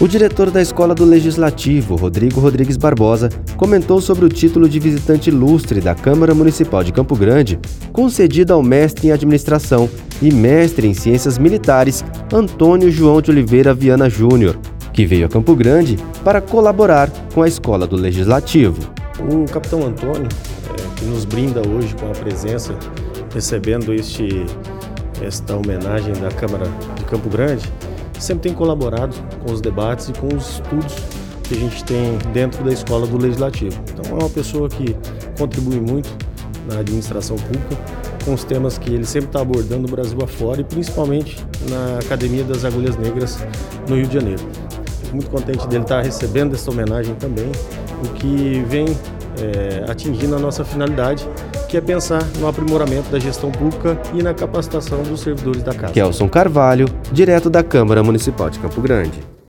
O diretor da Escola do Legislativo, Rodrigo Rodrigues Barbosa, comentou sobre o título de visitante ilustre da Câmara Municipal de Campo Grande, concedido ao mestre em administração e mestre em ciências militares, Antônio João de Oliveira Viana Júnior, que veio a Campo Grande para colaborar com a Escola do Legislativo. O capitão Antônio, é, que nos brinda hoje com a presença, recebendo este, esta homenagem da Câmara de Campo Grande, sempre tem colaborado com os debates e com os estudos que a gente tem dentro da escola do Legislativo. Então é uma pessoa que contribui muito na administração pública com os temas que ele sempre está abordando no Brasil afora e principalmente na Academia das Agulhas Negras no Rio de Janeiro. Fico muito contente dele estar tá recebendo essa homenagem também, o que vem é, atingindo a nossa finalidade, que é pensar no aprimoramento da gestão pública e na capacitação dos servidores da casa. Kelson Carvalho, direto da Câmara Municipal de Campo Grande.